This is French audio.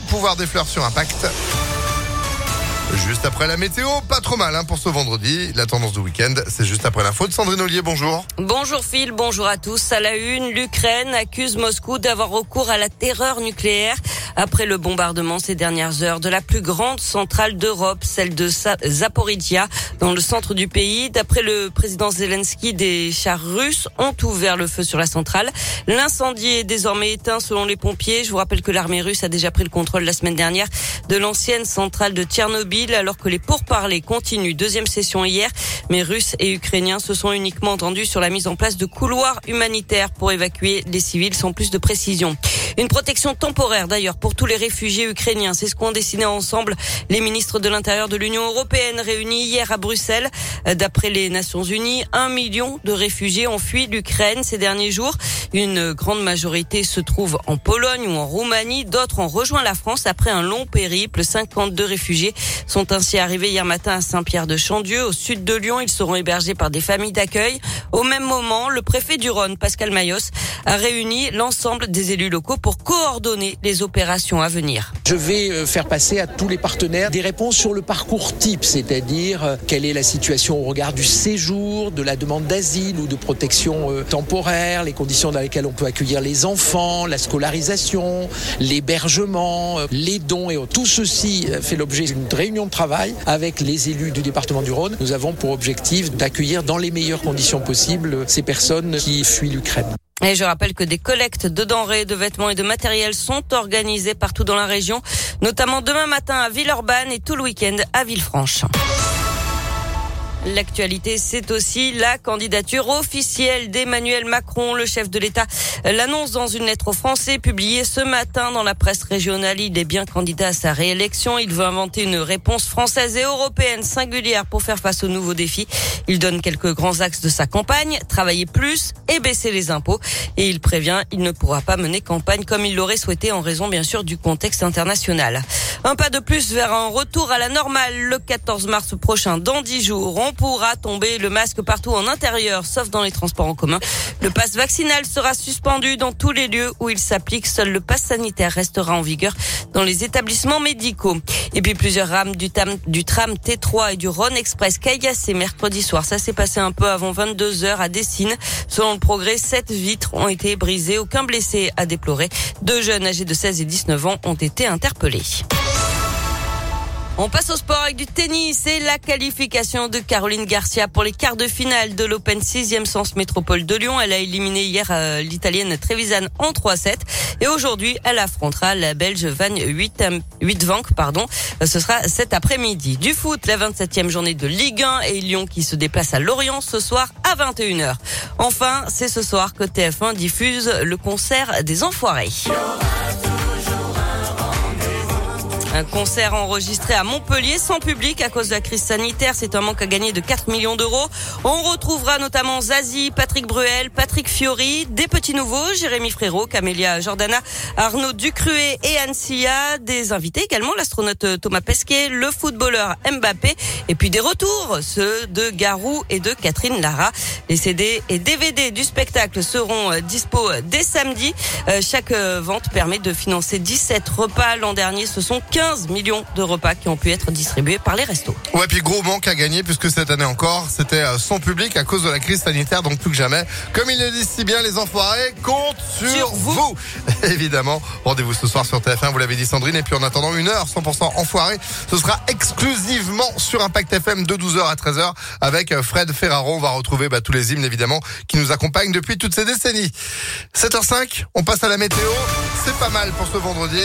pouvoir des fleurs sur Impact. Juste après la météo, pas trop mal hein, pour ce vendredi. La tendance du week-end, c'est juste après l'info de Sandrine Ollier. Bonjour. Bonjour Phil, bonjour à tous. À la une, l'Ukraine accuse Moscou d'avoir recours à la terreur nucléaire après le bombardement ces dernières heures de la plus grande centrale d'Europe, celle de Zaporizhia, dans le centre du pays. D'après le président Zelensky, des chars russes ont ouvert le feu sur la centrale. L'incendie est désormais éteint selon les pompiers. Je vous rappelle que l'armée russe a déjà pris le contrôle la semaine dernière de l'ancienne centrale de Tchernobyl alors que les pourparlers continuent. Deuxième session hier, mais Russes et Ukrainiens se sont uniquement entendus sur la mise en place de couloirs humanitaires pour évacuer les civils sans plus de précision. Une protection temporaire d'ailleurs pour tous les réfugiés ukrainiens. C'est ce qu'ont décidé ensemble les ministres de l'Intérieur de l'Union européenne réunis hier à Bruxelles. D'après les Nations Unies, un million de réfugiés ont fui l'Ukraine ces derniers jours. Une grande majorité se trouve en Pologne ou en Roumanie. D'autres ont rejoint la France après un long périple. 52 réfugiés sont ainsi arrivés hier matin à Saint-Pierre-de-Chandieu, au sud de Lyon. Ils seront hébergés par des familles d'accueil. Au même moment, le préfet du Rhône, Pascal Mayos, a réuni l'ensemble des élus locaux coordonner les opérations à venir. Je vais euh, faire passer à tous les partenaires des réponses sur le parcours type, c'est-à-dire euh, quelle est la situation au regard du séjour, de la demande d'asile ou de protection euh, temporaire, les conditions dans lesquelles on peut accueillir les enfants, la scolarisation, l'hébergement, les dons et tout ceci fait l'objet d'une réunion de travail avec les élus du département du Rhône. Nous avons pour objectif d'accueillir dans les meilleures conditions possibles ces personnes qui fuient l'Ukraine. Et je rappelle que des collectes de denrées, de vêtements et de matériel sont organisées partout dans la région, notamment demain matin à Villeurbanne et tout le week-end à Villefranche. L'actualité, c'est aussi la candidature officielle d'Emmanuel Macron. Le chef de l'État l'annonce dans une lettre aux Français publiée ce matin dans la presse régionale. Il est bien candidat à sa réélection. Il veut inventer une réponse française et européenne singulière pour faire face aux nouveaux défis. Il donne quelques grands axes de sa campagne, travailler plus et baisser les impôts. Et il prévient, il ne pourra pas mener campagne comme il l'aurait souhaité en raison bien sûr du contexte international. Un pas de plus vers un retour à la normale le 14 mars prochain, dans 10 jours. Pourra tomber le masque partout en intérieur, sauf dans les transports en commun. Le passe vaccinal sera suspendu dans tous les lieux où il s'applique. Seul le passe sanitaire restera en vigueur dans les établissements médicaux. Et puis plusieurs rames du, tram T3 et du Rhône Express caillassé mercredi soir. Ça s'est passé un peu avant 22 heures à Dessine. Selon le progrès, sept vitres ont été brisées. Aucun blessé à déplorer. Deux jeunes âgés de 16 et 19 ans ont été interpellés. On passe au sport avec du tennis et la qualification de Caroline Garcia pour les quarts de finale de l'Open 6e Sens Métropole de Lyon. Elle a éliminé hier euh, l'Italienne Trevisan en 3-7 et aujourd'hui elle affrontera la Belge Van 8 Vank, pardon. Euh, ce sera cet après-midi. Du foot, la 27e journée de Ligue 1 et Lyon qui se déplace à Lorient ce soir à 21h. Enfin, c'est ce soir que TF1 diffuse le concert des Enfoirés. Un concert enregistré à Montpellier sans public à cause de la crise sanitaire. C'est un manque à gagner de 4 millions d'euros. On retrouvera notamment Zazie, Patrick Bruel, Patrick Fiori, des petits nouveaux, Jérémy Frérot, Camélia Jordana, Arnaud Ducruet et Anne Des invités également, l'astronaute Thomas Pesquet, le footballeur Mbappé et puis des retours, ceux de Garou et de Catherine Lara. Les CD et DVD du spectacle seront euh, dispo dès samedi. Euh, chaque euh, vente permet de financer 17 repas. L'an dernier, ce sont 15 millions de repas qui ont pu être distribués par les restos. Ouais, puis gros manque à gagner puisque cette année encore, c'était euh, son public à cause de la crise sanitaire, donc plus que jamais. Comme ils le disent si bien, les enfoirés comptent sur, vous. Évidemment, rendez-vous ce soir sur TF1, vous l'avez dit Sandrine, et puis en attendant une heure 100% enfoiré, ce sera exclusivement sur Impact FM de 12h à 13h avec euh, Fred Ferraro. On va retrouver bah, tous les hymnes évidemment qui nous accompagnent depuis toutes ces décennies. 7h05, on passe à la météo. C'est pas mal pour ce vendredi.